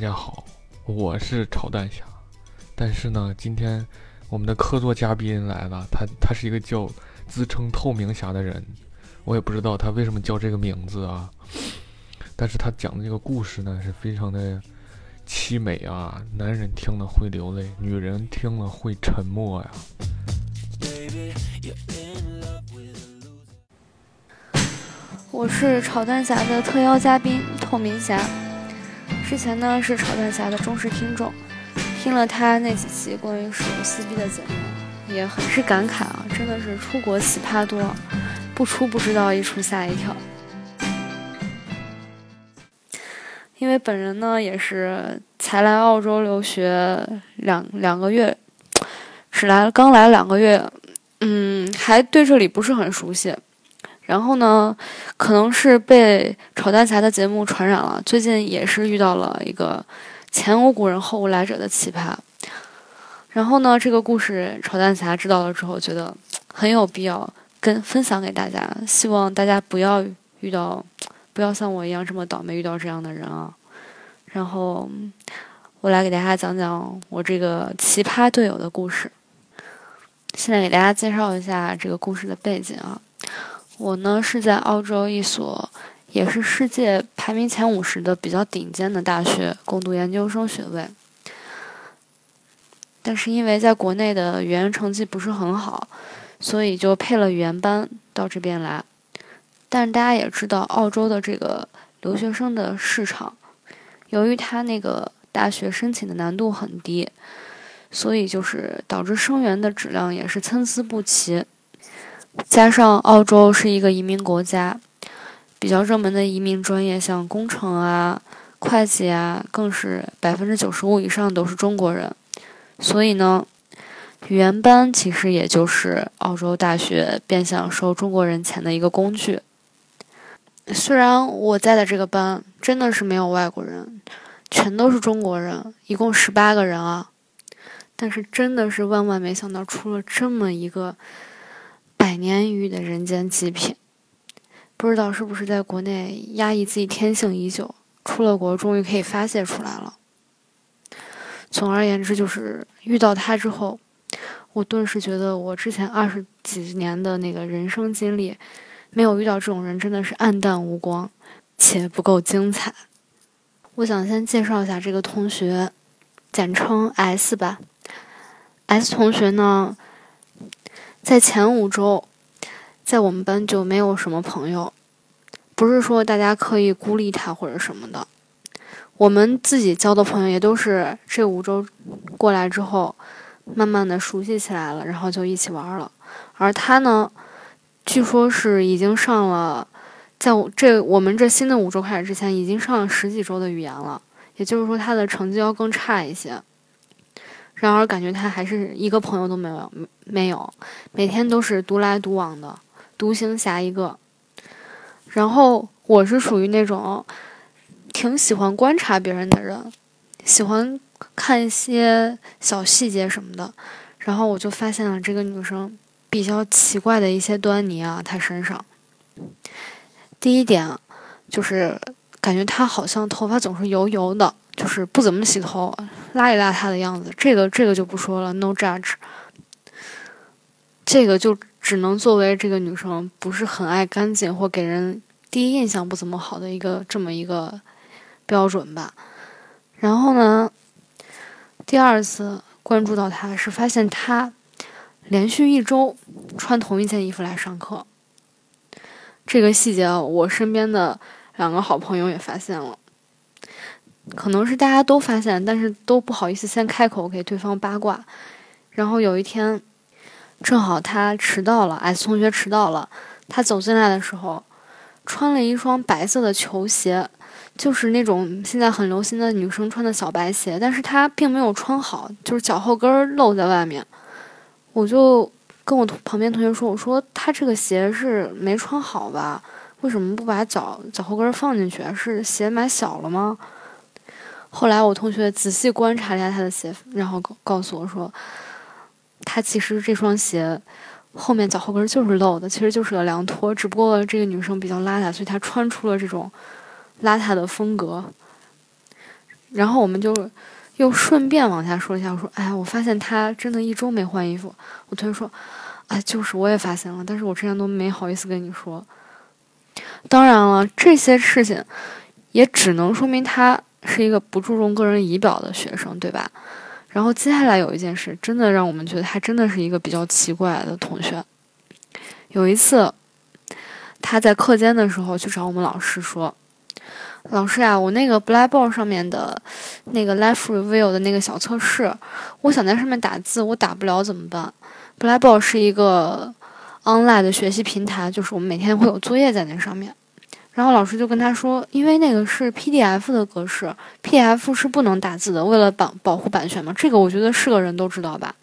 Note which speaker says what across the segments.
Speaker 1: 大家好，我是炒蛋侠。但是呢，今天我们的客座嘉宾来了，他他是一个叫自称透明侠的人，我也不知道他为什么叫这个名字啊。但是他讲的这个故事呢，是非常的凄美啊，男人听了会流泪，女人听了会沉默呀。
Speaker 2: 我是炒蛋侠的特邀嘉宾透明侠，之前呢是炒蛋侠的忠实听众。听了他那几期关于手游撕逼的节目，也很是感慨啊！真的是出国奇葩多，不出不知道，一出吓一跳。因为本人呢也是才来澳洲留学两两个月，只来刚来两个月，嗯，还对这里不是很熟悉。然后呢，可能是被炒蛋侠的节目传染了，最近也是遇到了一个。前无古人后无来者的奇葩，然后呢，这个故事炒蛋侠知道了之后，觉得很有必要跟分享给大家，希望大家不要遇到，不要像我一样这么倒霉遇到这样的人啊。然后我来给大家讲讲我这个奇葩队友的故事。现在给大家介绍一下这个故事的背景啊，我呢是在澳洲一所。也是世界排名前五十的比较顶尖的大学攻读研究生学位，但是因为在国内的语言成绩不是很好，所以就配了语言班到这边来。但大家也知道，澳洲的这个留学生的市场，由于他那个大学申请的难度很低，所以就是导致生源的质量也是参差不齐。加上澳洲是一个移民国家。比较热门的移民专业，像工程啊、会计啊，更是百分之九十五以上都是中国人。所以呢，语言班其实也就是澳洲大学变相收中国人钱的一个工具。虽然我在的这个班真的是没有外国人，全都是中国人，一共十八个人啊，但是真的是万万没想到，出了这么一个百年一遇的人间极品。不知道是不是在国内压抑自己天性已久，出了国终于可以发泄出来了。总而言之，就是遇到他之后，我顿时觉得我之前二十几年的那个人生经历，没有遇到这种人真的是暗淡无光，且不够精彩。我想先介绍一下这个同学，简称 S 吧。S 同学呢，在前五周。在我们班就没有什么朋友，不是说大家刻意孤立他或者什么的，我们自己交的朋友也都是这五周过来之后，慢慢的熟悉起来了，然后就一起玩了。而他呢，据说是已经上了，在这我们这新的五周开始之前，已经上了十几周的语言了，也就是说他的成绩要更差一些。然而感觉他还是一个朋友都没有，没有，每天都是独来独往的。独行侠一个，然后我是属于那种挺喜欢观察别人的人，喜欢看一些小细节什么的，然后我就发现了这个女生比较奇怪的一些端倪啊，她身上。第一点就是感觉她好像头发总是油油的，就是不怎么洗头，邋里邋遢的样子。这个这个就不说了，no judge。这个就。只能作为这个女生不是很爱干净或给人第一印象不怎么好的一个这么一个标准吧。然后呢，第二次关注到她是发现她连续一周穿同一件衣服来上课。这个细节我身边的两个好朋友也发现了，可能是大家都发现，但是都不好意思先开口给对方八卦。然后有一天。正好他迟到了，S 同学迟到了。他走进来的时候，穿了一双白色的球鞋，就是那种现在很流行的女生穿的小白鞋。但是他并没有穿好，就是脚后跟露在外面。我就跟我旁边同学说：“我说他这个鞋是没穿好吧？为什么不把脚脚后跟放进去？是鞋买小了吗？”后来我同学仔细观察了一下他的鞋，然后告诉我说。他其实这双鞋后面脚后跟就是露的，其实就是个凉拖，只不过这个女生比较邋遢，所以她穿出了这种邋遢的风格。然后我们就又顺便往下说一下，我说：“哎呀，我发现她真的一周没换衣服。”我同学说：“哎，就是我也发现了，但是我之前都没好意思跟你说。”当然了，这些事情也只能说明她是一个不注重个人仪表的学生，对吧？然后接下来有一件事，真的让我们觉得他真的是一个比较奇怪的同学。有一次，他在课间的时候去找我们老师说：“老师呀，我那个 Blackboard 上面的那个 Life Review 的那个小测试，我想在上面打字，我打不了怎么办？Blackboard 是一个 online 的学习平台，就是我们每天会有作业在那上面。”然后老师就跟他说：“因为那个是 PDF 的格式，PDF 是不能打字的，为了保保护版权嘛。这个我觉得是个人都知道吧。”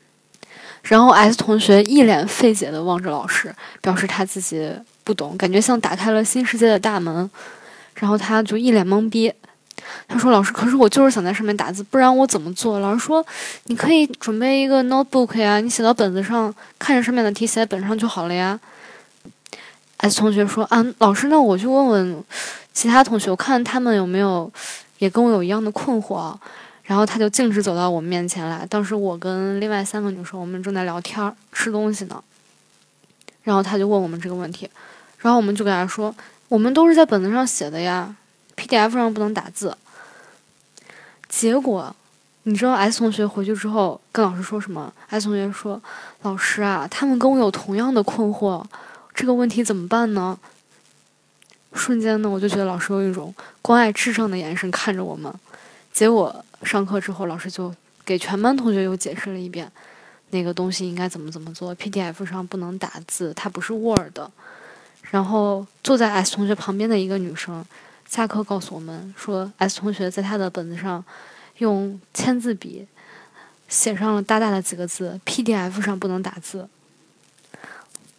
Speaker 2: 然后 S 同学一脸费解地望着老师，表示他自己不懂，感觉像打开了新世界的大门。然后他就一脸懵逼，他说：“老师，可是我就是想在上面打字，不然我怎么做？”老师说：“你可以准备一个 notebook 呀，你写到本子上，看着上面的题写在本上就好了呀。” S 同学说：“啊，老师，那我去问问其他同学，我看他们有没有也跟我有一样的困惑。”然后他就径直走到我们面前来。当时我跟另外三个女生，我们正在聊天吃东西呢。然后他就问我们这个问题，然后我们就给他说：“我们都是在本子上写的呀，PDF 上不能打字。”结果你知道 S 同学回去之后跟老师说什么？S 同学说：“老师啊，他们跟我有同样的困惑。”这个问题怎么办呢？瞬间呢，我就觉得老师用一种关爱智障的眼神看着我们。结果上课之后，老师就给全班同学又解释了一遍，那个东西应该怎么怎么做。PDF 上不能打字，它不是 Word。然后坐在 S 同学旁边的一个女生，下课告诉我们说，S 同学在他的本子上用签字笔写上了大大的几个字：PDF 上不能打字。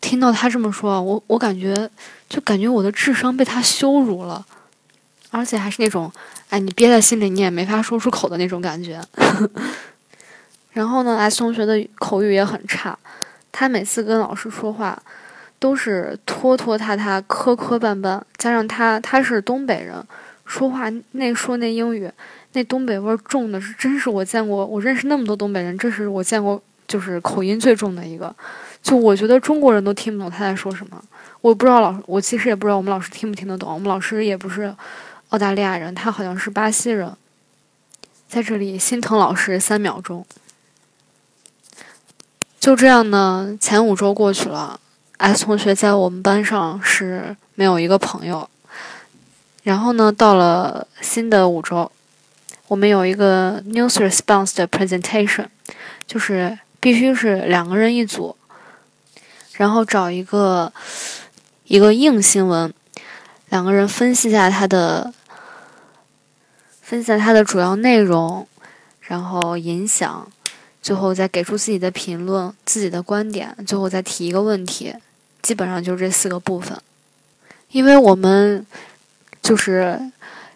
Speaker 2: 听到他这么说，我我感觉就感觉我的智商被他羞辱了，而且还是那种，哎，你憋在心里你也没法说出口的那种感觉。然后呢，S 同学的口语也很差，他每次跟老师说话都是拖拖沓沓、磕磕绊绊，加上他他是东北人，说话那说那英语那东北味重的是，真是我见过，我认识那么多东北人，这是我见过就是口音最重的一个。就我觉得中国人都听不懂他在说什么，我不知道老，我其实也不知道我们老师听不听得懂。我们老师也不是澳大利亚人，他好像是巴西人。在这里心疼老师三秒钟。就这样呢，前五周过去了，S 同学在我们班上是没有一个朋友。然后呢，到了新的五周，我们有一个 news response 的 presentation，就是必须是两个人一组。然后找一个一个硬新闻，两个人分析一下它的分析下它的主要内容，然后影响，最后再给出自己的评论、自己的观点，最后再提一个问题，基本上就这四个部分。因为我们就是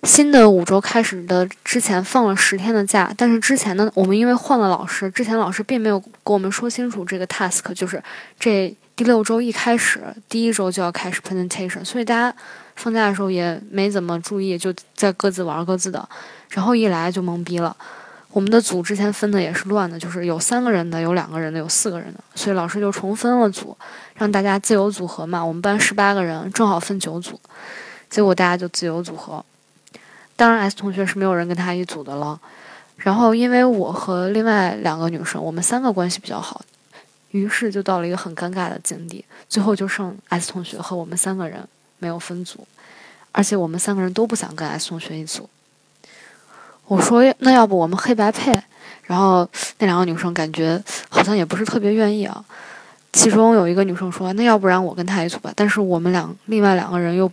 Speaker 2: 新的五周开始的之前放了十天的假，但是之前呢，我们因为换了老师，之前老师并没有跟我们说清楚这个 task，就是这。第六周一开始，第一周就要开始 presentation，所以大家放假的时候也没怎么注意，就在各自玩各自的，然后一来就懵逼了。我们的组之前分的也是乱的，就是有三个人的，有两个人的，有四个人的，所以老师就重分了组，让大家自由组合嘛。我们班十八个人，正好分九组，结果大家就自由组合。当然，S 同学是没有人跟他一组的了。然后，因为我和另外两个女生，我们三个关系比较好。于是就到了一个很尴尬的境地，最后就剩 S 同学和我们三个人没有分组，而且我们三个人都不想跟 S 同学一组。我说那要不我们黑白配？然后那两个女生感觉好像也不是特别愿意啊。其中有一个女生说那要不然我跟他一组吧，但是我们两另外两个人又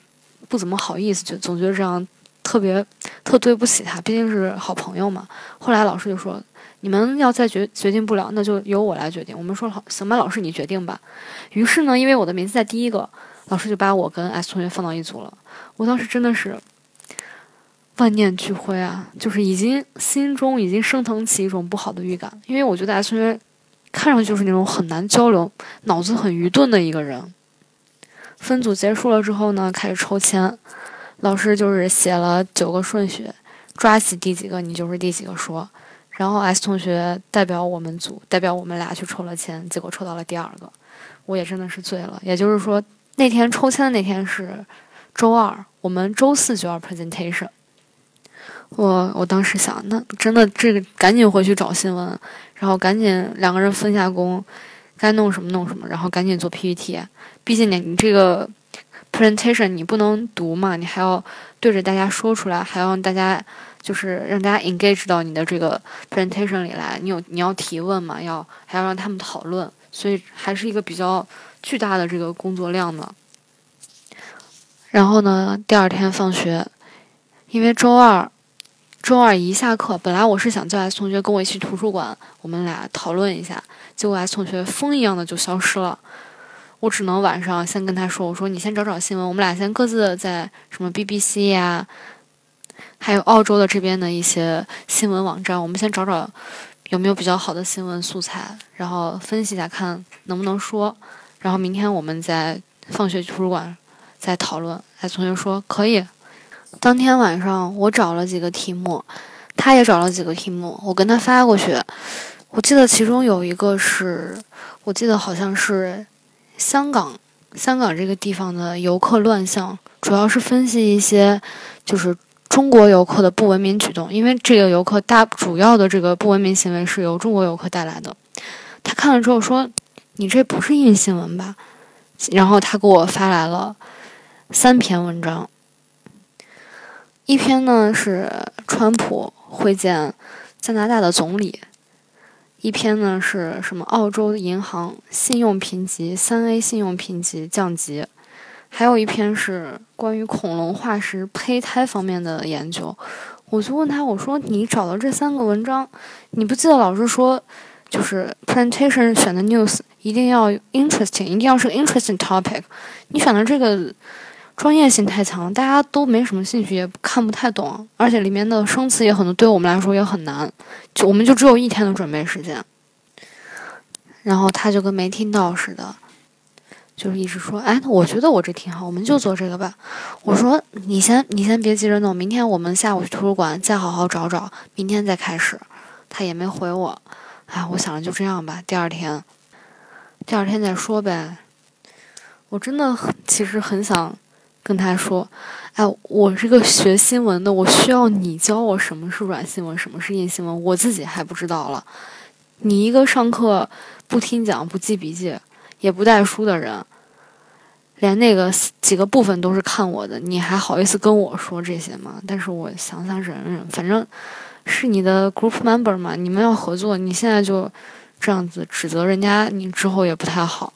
Speaker 2: 不怎么好意思，就总觉得这样特别特对不起他，毕竟是好朋友嘛。后来老师就说。你们要再决决定不了，那就由我来决定。我们说好，行吧，老师你决定吧。于是呢，因为我的名字在第一个，老师就把我跟 S 同学放到一组了。我当时真的是万念俱灰啊，就是已经心中已经升腾起一种不好的预感，因为我觉得 S 同学看上去就是那种很难交流、脑子很愚钝的一个人。分组结束了之后呢，开始抽签，老师就是写了九个顺序。抓起第几个你就是第几个说。然后 S 同学代表我们组，代表我们俩去抽了签，结果抽到了第二个，我也真的是醉了。也就是说，那天抽签的那天是周二，我们周四就要 presentation。我我当时想，那真的这个赶紧回去找新闻，然后赶紧两个人分下工，该弄什么弄什么，然后赶紧做 PPT。毕竟你你这个 presentation 你不能读嘛，你还要对着大家说出来，还要让大家。就是让大家 engage 到你的这个 presentation 里来，你有你要提问嘛，要还要让他们讨论，所以还是一个比较巨大的这个工作量呢。然后呢，第二天放学，因为周二周二一下课，本来我是想叫 S 同学跟我一起图书馆，我们俩讨论一下，结果 S 同学风一样的就消失了，我只能晚上先跟他说，我说你先找找新闻，我们俩先各自在什么 BBC 呀。还有澳洲的这边的一些新闻网站，我们先找找有没有比较好的新闻素材，然后分析一下看能不能说，然后明天我们在放学图书馆再讨论。哎，同学说可以。当天晚上我找了几个题目，他也找了几个题目，我跟他发过去。我记得其中有一个是，我记得好像是香港，香港这个地方的游客乱象，主要是分析一些就是。中国游客的不文明举动，因为这个游客大主要的这个不文明行为是由中国游客带来的。他看了之后说：“你这不是印新闻吧？”然后他给我发来了三篇文章，一篇呢是川普会见加拿大的总理，一篇呢是什么澳洲银行信用评级三 A 信用评级降级。还有一篇是关于恐龙化石胚胎方面的研究，我就问他，我说你找到这三个文章，你不记得老师说，就是 presentation 选的 news 一定要 interesting，一定要是 interesting topic，你选的这个专业性太强，大家都没什么兴趣，也看不太懂，而且里面的生词也很多，对我们来说也很难，就我们就只有一天的准备时间，然后他就跟没听到似的。就是一直说，哎，我觉得我这挺好，我们就做这个吧。我说，你先，你先别急着弄，明天我们下午去图书馆再好好找找，明天再开始。他也没回我，哎，我想着就这样吧，第二天，第二天再说呗。我真的很其实很想跟他说，哎，我这个学新闻的，我需要你教我什么是软新闻，什么是硬新闻，我自己还不知道了。你一个上课不听讲、不记笔记。也不带书的人，连那个几个部分都是看我的，你还好意思跟我说这些吗？但是我想想忍忍，反正是你的 group member 嘛，你们要合作，你现在就这样子指责人家，你之后也不太好。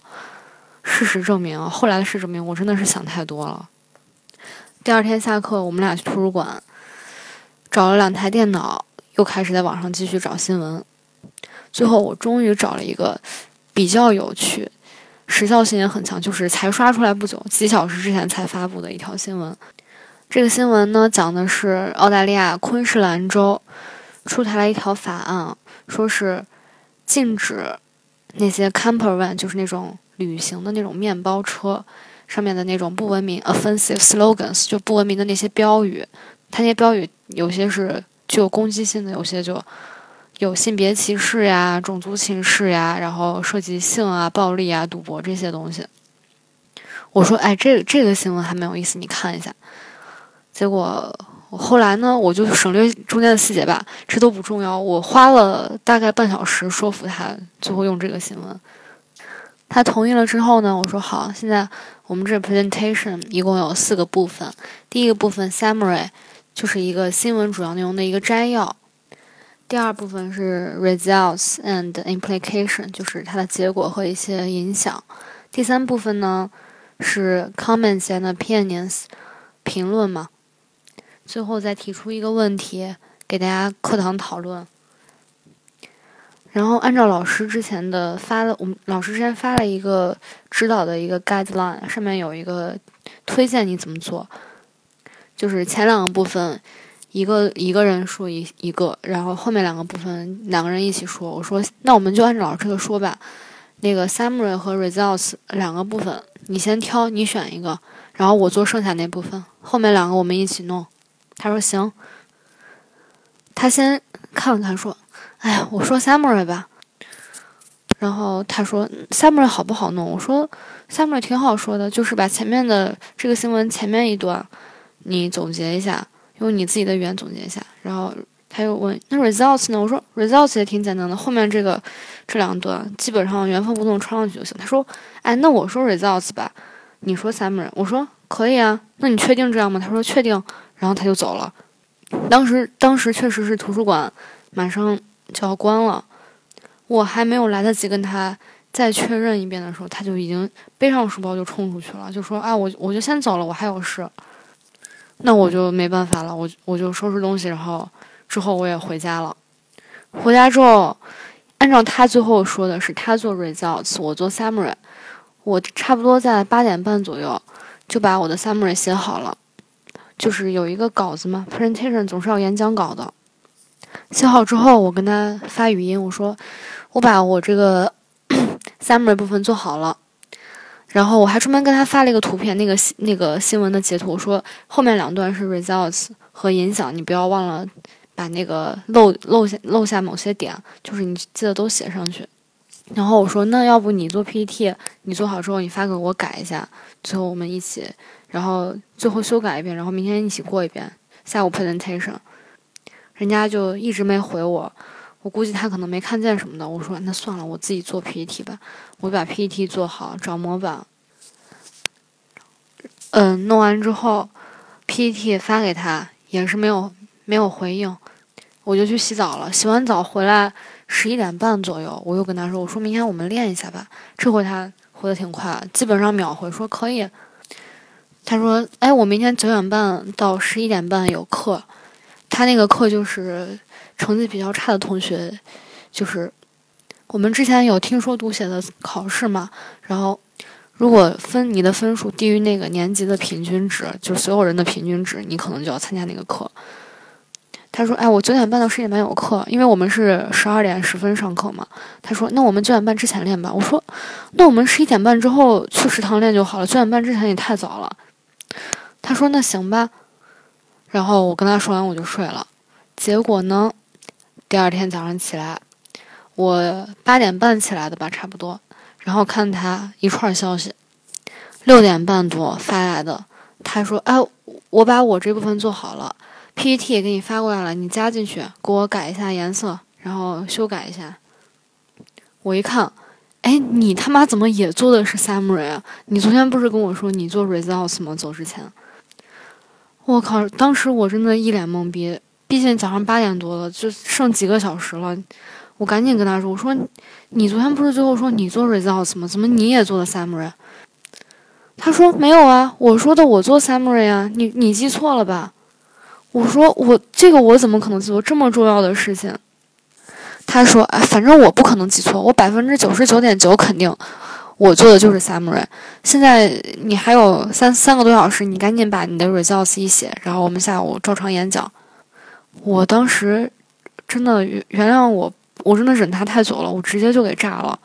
Speaker 2: 事实证明，后来的事证明，我真的是想太多了。第二天下课，我们俩去图书馆，找了两台电脑，又开始在网上继续找新闻。最后，我终于找了一个比较有趣。时效性也很强，就是才刷出来不久，几小时之前才发布的一条新闻。这个新闻呢，讲的是澳大利亚昆士兰州出台了一条法案，说是禁止那些 camper van，就是那种旅行的那种面包车上面的那种不文明 offensive slogans，就不文明的那些标语。它那些标语有些是具有攻击性的，有些就。有性别歧视呀、种族歧视呀，然后涉及性啊、暴力啊、赌博这些东西。我说，哎，这个这个新闻还蛮有意思，你看一下。结果我后来呢，我就省略中间的细节吧，这都不重要。我花了大概半小时说服他，最后用这个新闻。他同意了之后呢，我说好，现在我们这 presentation 一共有四个部分。第一个部分 summary 就是一个新闻主要内容的一个摘要。第二部分是 results and implication，就是它的结果和一些影响。第三部分呢是 comments and opinions，评论嘛。最后再提出一个问题给大家课堂讨论。然后按照老师之前的发了，我们老师之前发了一个指导的一个 guideline，上面有一个推荐你怎么做，就是前两个部分。一个一个人说一一个，然后后面两个部分两个人一起说。我说那我们就按照老师这个说吧。那个 summary 和 results 两个部分，你先挑，你选一个，然后我做剩下那部分，后面两个我们一起弄。他说行。他先看了看，说：“哎呀，我说 Samurai 吧。”然后他说：“Samurai 好不好弄？”我说：“Samurai 挺好说的，就是把前面的这个新闻前面一段你总结一下，用你自己的语言总结一下。”然后他又问：“那 results 呢？”我说：“results 也挺简单的，后面这个这两段基本上原封不动抄上去就行。”他说：“哎，那我说 results 吧，你说 Samurai。”我说：“可以啊，那你确定这样吗？”他说：“确定。”然后他就走了。当时当时确实是图书馆马上就要关了。我还没有来得及跟他再确认一遍的时候，他就已经背上书包就冲出去了，就说：“啊，我我就先走了，我还有事。”那我就没办法了，我我就收拾东西，然后之后我也回家了。回家之后，按照他最后说的是他做 results，我做 summary。我差不多在八点半左右就把我的 summary 写好了，就是有一个稿子嘛，presentation 总是要演讲稿的。写好之后，我跟他发语音，我说。我把我这个 summary 部分做好了，然后我还专门跟他发了一个图片，那个那个新闻的截图，说后面两段是 results 和影响，你不要忘了把那个漏漏下漏下某些点，就是你记得都写上去。然后我说，那要不你做 PPT，你做好之后你发给我改一下，最后我们一起，然后最后修改一遍，然后明天一起过一遍下午 presentation。人家就一直没回我。我估计他可能没看见什么的。我说那算了，我自己做 PPT 吧。我把 PPT 做好，找模板。嗯，弄完之后，PPT 发给他，也是没有没有回应。我就去洗澡了。洗完澡回来十一点半左右，我又跟他说：“我说明天我们练一下吧。”这回他回的挺快，基本上秒回说可以。他说：“哎，我明天九点半到十一点半有课。”他那个课就是。成绩比较差的同学，就是我们之前有听说读写的考试嘛。然后，如果分你的分数低于那个年级的平均值，就是所有人的平均值，你可能就要参加那个课。他说：“哎，我九点半到十点半有课，因为我们是十二点十分上课嘛。”他说：“那我们九点半之前练吧。”我说：“那我们十一点半之后去食堂练就好了，九点半之前也太早了。”他说：“那行吧。”然后我跟他说完我就睡了。结果呢？第二天早上起来，我八点半起来的吧，差不多。然后看他一串消息，六点半多发来的。他说：“哎，我把我这部分做好了，PPT 也给你发过来了，你加进去，给我改一下颜色，然后修改一下。”我一看，哎，你他妈怎么也做的是 summary 啊？你昨天不是跟我说你做 results 吗？走之前，我靠！当时我真的一脸懵逼。毕竟早上八点多了，就剩几个小时了，我赶紧跟他说：“我说，你昨天不是最后说你做 results 吗？怎么你也做的 summary？” 他说：“没有啊，我说的我做 summary 啊，你你记错了吧？”我说：“我这个我怎么可能做这么重要的事情？”他说：“哎，反正我不可能记错，我百分之九十九点九肯定我做的就是 summary。现在你还有三三个多小时，你赶紧把你的 results 一写，然后我们下午照常演讲。”我当时真的原原谅我，我真的忍他太久了，我直接就给炸了。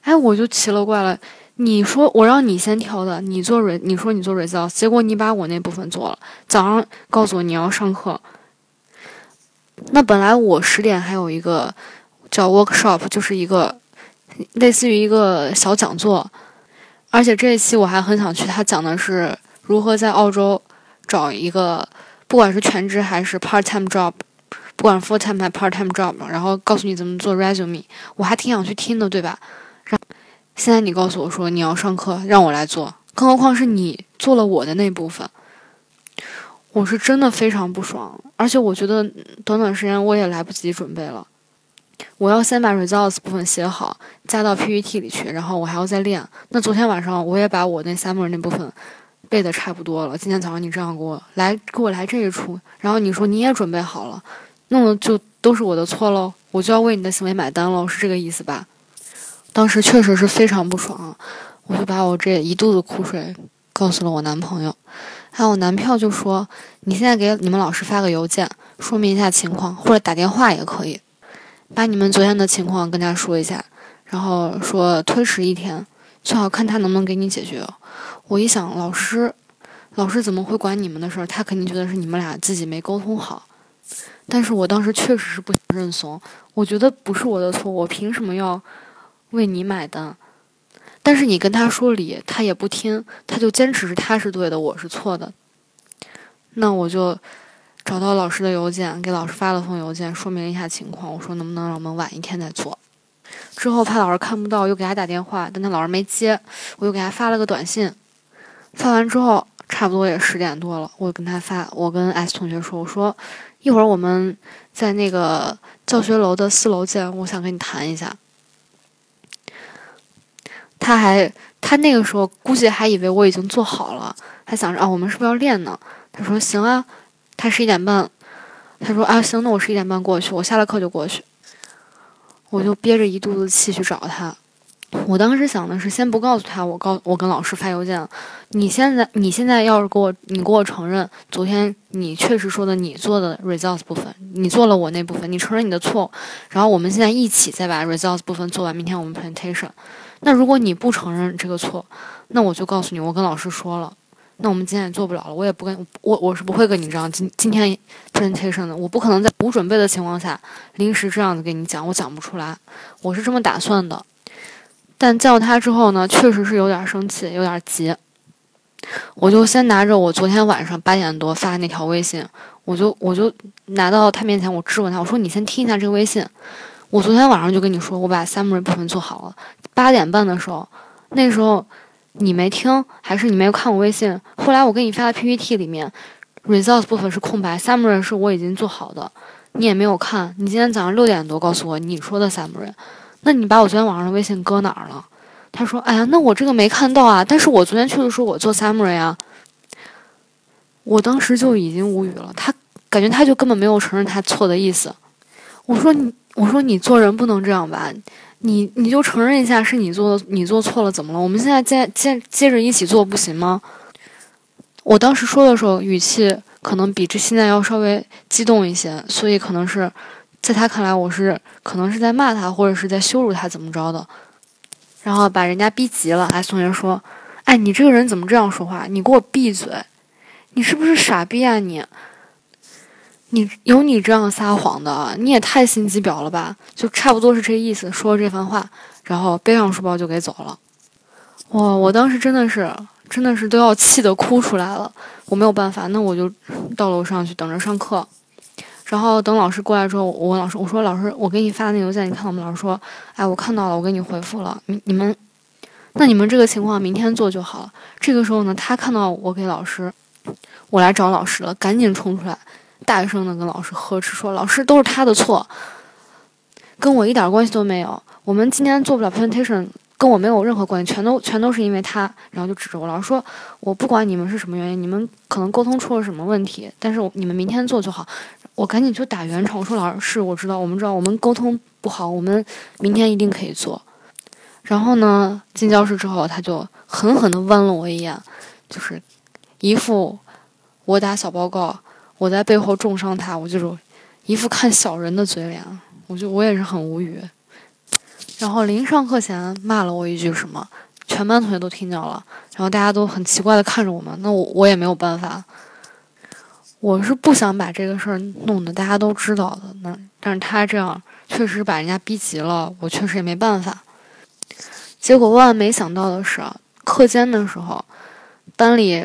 Speaker 2: 哎，我就奇了怪了，你说我让你先挑的，你做 re，你说你做 Results，结果你把我那部分做了。早上告诉我你要上课，那本来我十点还有一个叫 workshop，就是一个类似于一个小讲座，而且这一期我还很想去，他讲的是如何在澳洲找一个。不管是全职还是 part time job，不管 full time 还 part time job，然后告诉你怎么做 resume，我还挺想去听的，对吧？让现在你告诉我说你要上课，让我来做，更何况是你做了我的那部分，我是真的非常不爽。而且我觉得短短时间我也来不及准备了，我要先把 results 部分写好，加到 PPT 里去，然后我还要再练。那昨天晚上我也把我那 summer 那部分。背的差不多了，今天早上你这样给我来给我来这一出，然后你说你也准备好了，弄的就都是我的错喽，我就要为你的行为买单喽，是这个意思吧？当时确实是非常不爽，我就把我这一肚子苦水告诉了我男朋友，还有我男票就说你现在给你们老师发个邮件说明一下情况，或者打电话也可以，把你们昨天的情况跟他说一下，然后说推迟一天，最好看他能不能给你解决。我一想，老师，老师怎么会管你们的事儿？他肯定觉得是你们俩自己没沟通好。但是我当时确实是不想认怂，我觉得不是我的错，我凭什么要为你买单？但是你跟他说理，他也不听，他就坚持是他是对的，我是错的。那我就找到老师的邮件，给老师发了封邮件，说明一下情况。我说能不能让我们晚一天再做？之后怕老师看不到，又给他打电话，但他老师没接，我又给他发了个短信。发完之后，差不多也十点多了，我跟他发，我跟 S 同学说，我说一会儿我们在那个教学楼的四楼见，我想跟你谈一下。他还，他那个时候估计还以为我已经做好了，还想着啊，我们是不是要练呢？他说行啊，他十一点半，他说啊行，那我十一点半过去，我下了课就过去。我就憋着一肚子气去找他。我当时想的是，先不告诉他，我告我跟老师发邮件。你现在你现在要是给我，你给我承认，昨天你确实说的你做的 results 部分，你做了我那部分，你承认你的错，然后我们现在一起再把 results 部分做完，明天我们 presentation。那如果你不承认这个错，那我就告诉你，我跟老师说了，那我们今天也做不了了。我也不跟我我是不会跟你这样今今天 presentation 的，我不可能在无准备的情况下临时这样子跟你讲，我讲不出来，我是这么打算的。但见到他之后呢，确实是有点生气，有点急。我就先拿着我昨天晚上八点多发的那条微信，我就我就拿到他面前，我质问他，我说：“你先听一下这个微信。我昨天晚上就跟你说，我把 summary 部分做好了。八点半的时候，那时候你没听，还是你没有看我微信？后来我给你发的 PPT 里面，results 部分是空白，summary 是我已经做好的，你也没有看。你今天早上六点多告诉我你说的 summary。”那你把我昨天晚上的微信搁哪儿了？他说：“哎呀，那我这个没看到啊。但是我昨天确实说我做 summary 啊。”我当时就已经无语了，他感觉他就根本没有承认他错的意思。我说你，我说你做人不能这样吧？你你就承认一下是你做的，你做错了怎么了？我们现在接接接着一起做不行吗？我当时说的时候语气可能比这现在要稍微激动一些，所以可能是。在他看来，我是可能是在骂他，或者是在羞辱他，怎么着的，然后把人家逼急了。哎，同学说：“哎，你这个人怎么这样说话？你给我闭嘴！你是不是傻逼啊？你，你有你这样撒谎的？你也太心机婊了吧？就差不多是这意思。说这番话，然后背上书包就给走了。哇，我当时真的是，真的是都要气得哭出来了。我没有办法，那我就到楼上去等着上课。”然后等老师过来之后，我问老师：“我说老师，我给你发的那邮件，你看到吗？”老师说：“哎，我看到了，我给你回复了。你你们，那你们这个情况明天做就好了。”这个时候呢，他看到我给老师，我来找老师了，赶紧冲出来，大声的跟老师呵斥说：“老师都是他的错，跟我一点关系都没有。我们今天做不了 presentation。”跟我没有任何关系，全都全都是因为他，然后就指着我，老师说：“我不管你们是什么原因，你们可能沟通出了什么问题，但是你们明天做就好。”我赶紧就打圆场，我说：“老师，是我知道，我们知道，我们沟通不好，我们明天一定可以做。”然后呢，进教室之后，他就狠狠地剜了我一眼，就是一副我打小报告，我在背后重伤他，我就是一副看小人的嘴脸，我就我也是很无语。然后临上课前骂了我一句什么，全班同学都听见了，然后大家都很奇怪的看着我们，那我我也没有办法，我是不想把这个事儿弄得大家都知道的，那但是他这样确实把人家逼急了，我确实也没办法。结果万万没想到的是，课间的时候，班里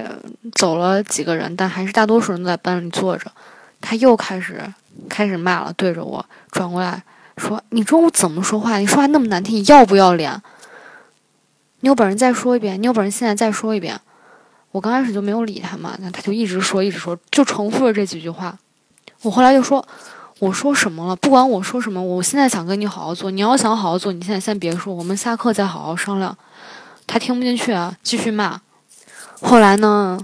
Speaker 2: 走了几个人，但还是大多数人都在班里坐着，他又开始开始骂了，对着我转过来。说你中午怎么说话？你说话那么难听，你要不要脸？你有本事再说一遍，你有本事现在再说一遍。我刚开始就没有理他嘛，那他就一直说，一直说，就重复着这几句话。我后来就说，我说什么了？不管我说什么，我现在想跟你好好做。你要想好好做，你现在先别说，我们下课再好好商量。他听不进去啊，继续骂。后来呢，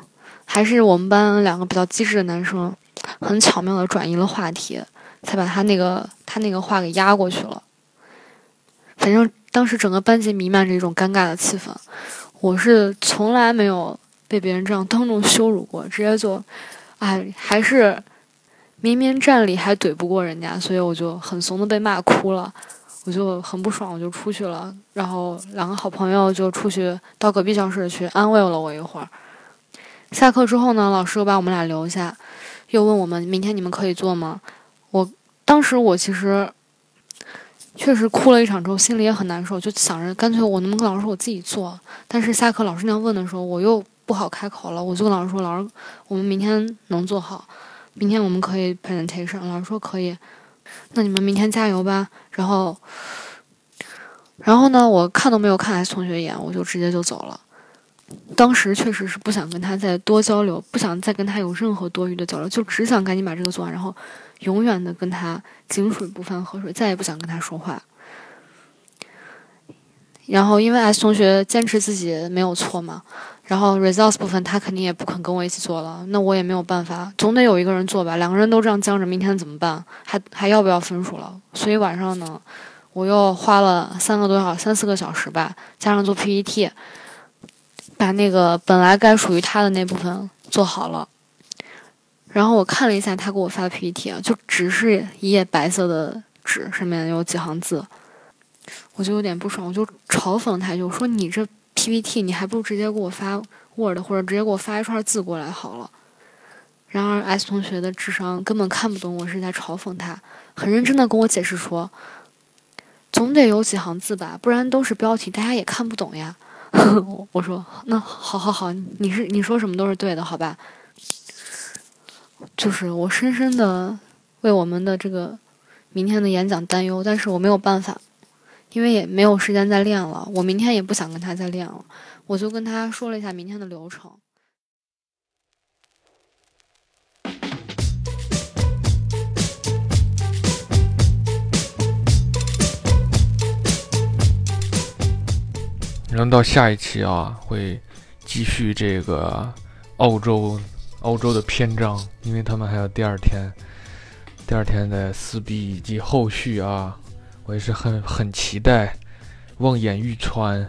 Speaker 2: 还是我们班两个比较机智的男生，很巧妙的转移了话题。才把他那个他那个话给压过去了。反正当时整个班级弥漫着一种尴尬的气氛。我是从来没有被别人这样当众羞辱过，直接就，哎，还是明明站里还怼不过人家，所以我就很怂的被骂哭了。我就很不爽，我就出去了。然后两个好朋友就出去到隔壁教室去安慰了我一会儿。下课之后呢，老师又把我们俩留下。又问我们明天你们可以做吗？我当时我其实确实哭了一场之后，心里也很难受，就想着干脆我能不能跟老师说我自己做。但是下课老师那样问的时候，我又不好开口了，我就跟老师说：“老师，我们明天能做好，明天我们可以 presentation。”老师说可以，那你们明天加油吧。然后，然后呢，我看都没有看 S 同学一眼，我就直接就走了。当时确实是不想跟他再多交流，不想再跟他有任何多余的交流，就只想赶紧把这个做完，然后永远的跟他井水不犯河水，再也不想跟他说话。然后因为 S 同学坚持自己没有错嘛，然后 results 部分他肯定也不肯跟我一起做了，那我也没有办法，总得有一个人做吧。两个人都这样僵着，明天怎么办？还还要不要分数了？所以晚上呢，我又花了三个多小三四个小时吧，加上做 PPT。把那个本来该属于他的那部分做好了，然后我看了一下他给我发的 PPT 啊，就只是一页白色的纸，上面有几行字，我就有点不爽，我就嘲讽他，就说你这 PPT 你还不如直接给我发 Word 或者直接给我发一串字过来好了。然而 S 同学的智商根本看不懂我是在嘲讽他，很认真的跟我解释说，总得有几行字吧，不然都是标题，大家也看不懂呀。我说那好好好，你是你说什么都是对的，好吧？就是我深深的为我们的这个明天的演讲担忧，但是我没有办法，因为也没有时间再练了。我明天也不想跟他再练了，我就跟他说了一下明天的流程。
Speaker 1: 然后到下一期啊，会继续这个澳洲澳洲的篇章，因为他们还有第二天，第二天的撕逼以及后续啊，我也是很很期待。望眼欲穿，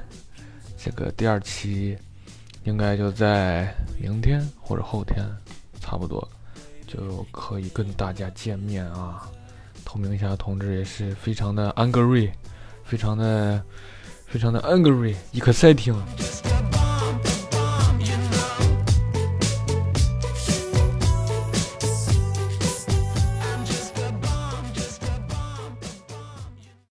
Speaker 1: 这个第二期应该就在明天或者后天，差不多就可以跟大家见面啊。透明侠同志也是非常的 angry，非常的。非常的 angry，exciting。